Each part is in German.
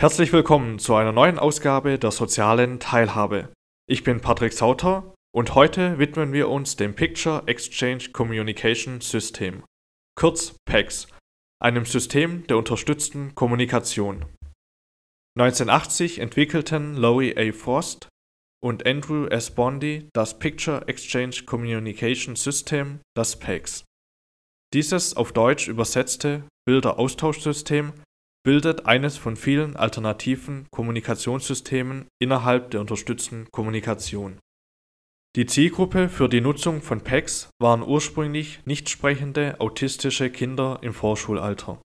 Herzlich willkommen zu einer neuen Ausgabe der sozialen Teilhabe. Ich bin Patrick Sauter und heute widmen wir uns dem Picture Exchange Communication System, kurz PEX, einem System der unterstützten Kommunikation. 1980 entwickelten Lowie A. Frost und Andrew S. Bondi das Picture Exchange Communication System, das PEX. Dieses auf Deutsch übersetzte Bilderaustauschsystem bildet eines von vielen alternativen Kommunikationssystemen innerhalb der unterstützten Kommunikation. Die Zielgruppe für die Nutzung von PECs waren ursprünglich nicht sprechende autistische Kinder im Vorschulalter.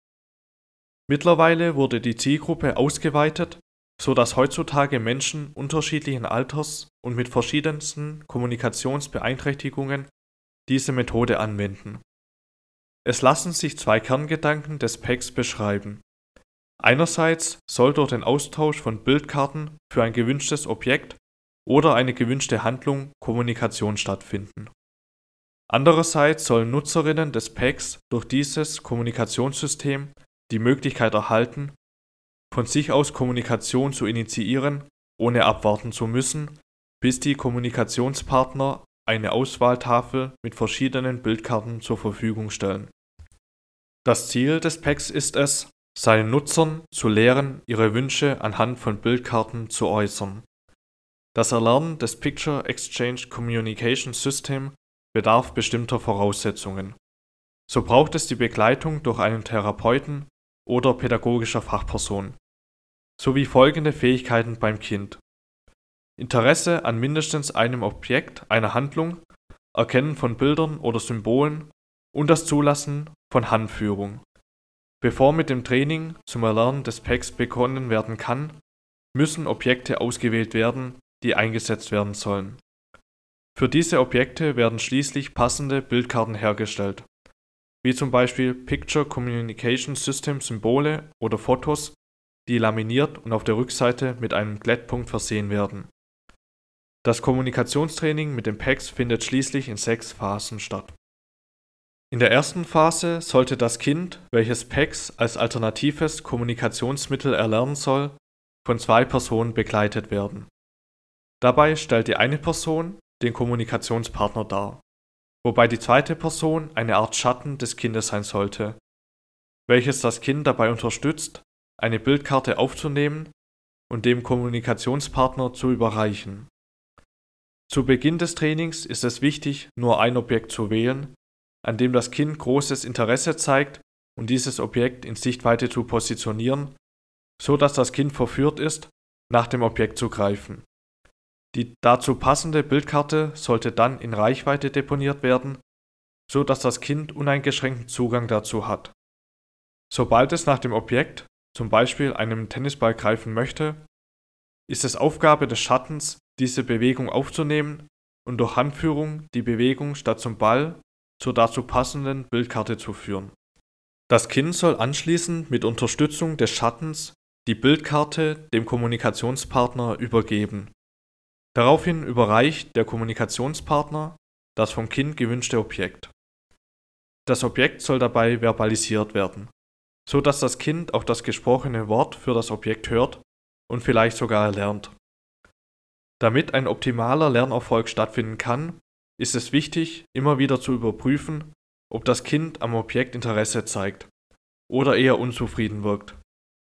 Mittlerweile wurde die Zielgruppe ausgeweitet, so dass heutzutage Menschen unterschiedlichen Alters und mit verschiedensten Kommunikationsbeeinträchtigungen diese Methode anwenden. Es lassen sich zwei Kerngedanken des PECs beschreiben Einerseits soll durch den Austausch von Bildkarten für ein gewünschtes Objekt oder eine gewünschte Handlung Kommunikation stattfinden. Andererseits sollen Nutzerinnen des Packs durch dieses Kommunikationssystem die Möglichkeit erhalten, von sich aus Kommunikation zu initiieren, ohne abwarten zu müssen, bis die Kommunikationspartner eine Auswahltafel mit verschiedenen Bildkarten zur Verfügung stellen. Das Ziel des Packs ist es, seinen Nutzern zu lehren, ihre Wünsche anhand von Bildkarten zu äußern. Das Erlernen des Picture Exchange Communication System bedarf bestimmter Voraussetzungen. So braucht es die Begleitung durch einen Therapeuten oder pädagogischer Fachperson, sowie folgende Fähigkeiten beim Kind. Interesse an mindestens einem Objekt einer Handlung, Erkennen von Bildern oder Symbolen und das Zulassen von Handführung. Bevor mit dem Training zum Erlernen des Packs begonnen werden kann, müssen Objekte ausgewählt werden, die eingesetzt werden sollen. Für diese Objekte werden schließlich passende Bildkarten hergestellt, wie zum Beispiel Picture Communication System Symbole oder Fotos, die laminiert und auf der Rückseite mit einem Glättpunkt versehen werden. Das Kommunikationstraining mit den Packs findet schließlich in sechs Phasen statt in der ersten Phase sollte das Kind, welches PECs als alternatives Kommunikationsmittel erlernen soll, von zwei Personen begleitet werden. Dabei stellt die eine Person den Kommunikationspartner dar, wobei die zweite Person eine Art Schatten des Kindes sein sollte, welches das Kind dabei unterstützt, eine Bildkarte aufzunehmen und dem Kommunikationspartner zu überreichen. Zu Beginn des Trainings ist es wichtig, nur ein Objekt zu wählen, an dem das Kind großes Interesse zeigt und dieses Objekt in Sichtweite zu positionieren, so dass das Kind verführt ist, nach dem Objekt zu greifen. Die dazu passende Bildkarte sollte dann in Reichweite deponiert werden, so dass das Kind uneingeschränkten Zugang dazu hat. Sobald es nach dem Objekt, zum Beispiel einem Tennisball greifen möchte, ist es Aufgabe des Schattens, diese Bewegung aufzunehmen und durch Handführung die Bewegung statt zum Ball zur dazu passenden Bildkarte zu führen. Das Kind soll anschließend mit Unterstützung des Schattens die Bildkarte dem Kommunikationspartner übergeben. Daraufhin überreicht der Kommunikationspartner das vom Kind gewünschte Objekt. Das Objekt soll dabei verbalisiert werden, so dass das Kind auch das gesprochene Wort für das Objekt hört und vielleicht sogar erlernt. Damit ein optimaler Lernerfolg stattfinden kann, ist es wichtig, immer wieder zu überprüfen, ob das Kind am Objekt Interesse zeigt oder eher unzufrieden wirkt,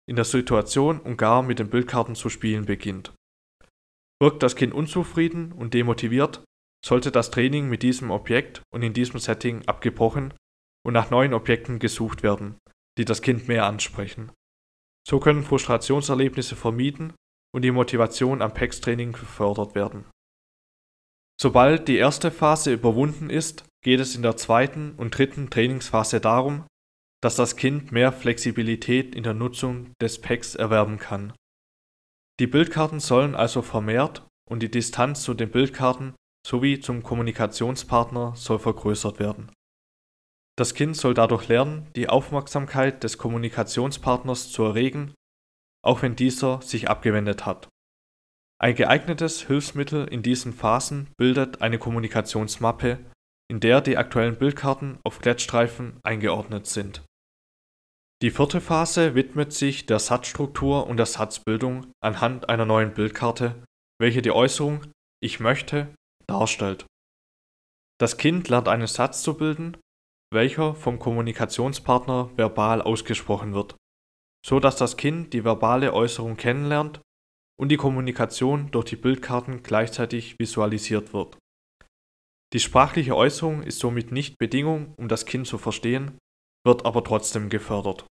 in der Situation und gar mit den Bildkarten zu spielen beginnt. Wirkt das Kind unzufrieden und demotiviert, sollte das Training mit diesem Objekt und in diesem Setting abgebrochen und nach neuen Objekten gesucht werden, die das Kind mehr ansprechen. So können Frustrationserlebnisse vermieden und die Motivation am PEX-Training gefördert werden. Sobald die erste Phase überwunden ist, geht es in der zweiten und dritten Trainingsphase darum, dass das Kind mehr Flexibilität in der Nutzung des Packs erwerben kann. Die Bildkarten sollen also vermehrt und die Distanz zu den Bildkarten sowie zum Kommunikationspartner soll vergrößert werden. Das Kind soll dadurch lernen, die Aufmerksamkeit des Kommunikationspartners zu erregen, auch wenn dieser sich abgewendet hat. Ein geeignetes Hilfsmittel in diesen Phasen bildet eine Kommunikationsmappe, in der die aktuellen Bildkarten auf Klettstreifen eingeordnet sind Die vierte Phase widmet sich der Satzstruktur und der Satzbildung anhand einer neuen Bildkarte, welche die Äußerung ich möchte darstellt. Das Kind lernt einen Satz zu bilden, welcher vom Kommunikationspartner verbal ausgesprochen wird, so dass das Kind die verbale Äußerung kennenlernt und die Kommunikation durch die Bildkarten gleichzeitig visualisiert wird. Die sprachliche Äußerung ist somit nicht Bedingung, um das Kind zu verstehen, wird aber trotzdem gefördert.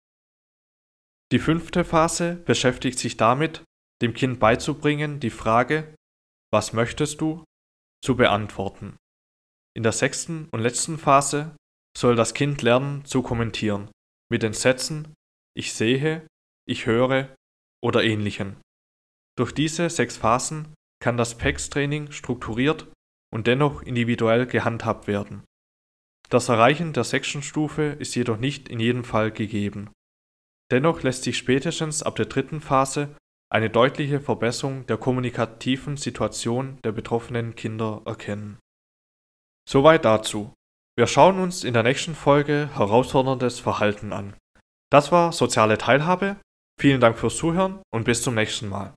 Die fünfte Phase beschäftigt sich damit, dem Kind beizubringen, die Frage Was möchtest du? zu beantworten. In der sechsten und letzten Phase soll das Kind lernen zu kommentieren mit den Sätzen Ich sehe, ich höre oder ähnlichen. Durch diese sechs Phasen kann das PEX-Training strukturiert und dennoch individuell gehandhabt werden. Das Erreichen der sechsten Stufe ist jedoch nicht in jedem Fall gegeben. Dennoch lässt sich spätestens ab der dritten Phase eine deutliche Verbesserung der kommunikativen Situation der betroffenen Kinder erkennen. Soweit dazu. Wir schauen uns in der nächsten Folge herausforderndes Verhalten an. Das war soziale Teilhabe. Vielen Dank fürs Zuhören und bis zum nächsten Mal.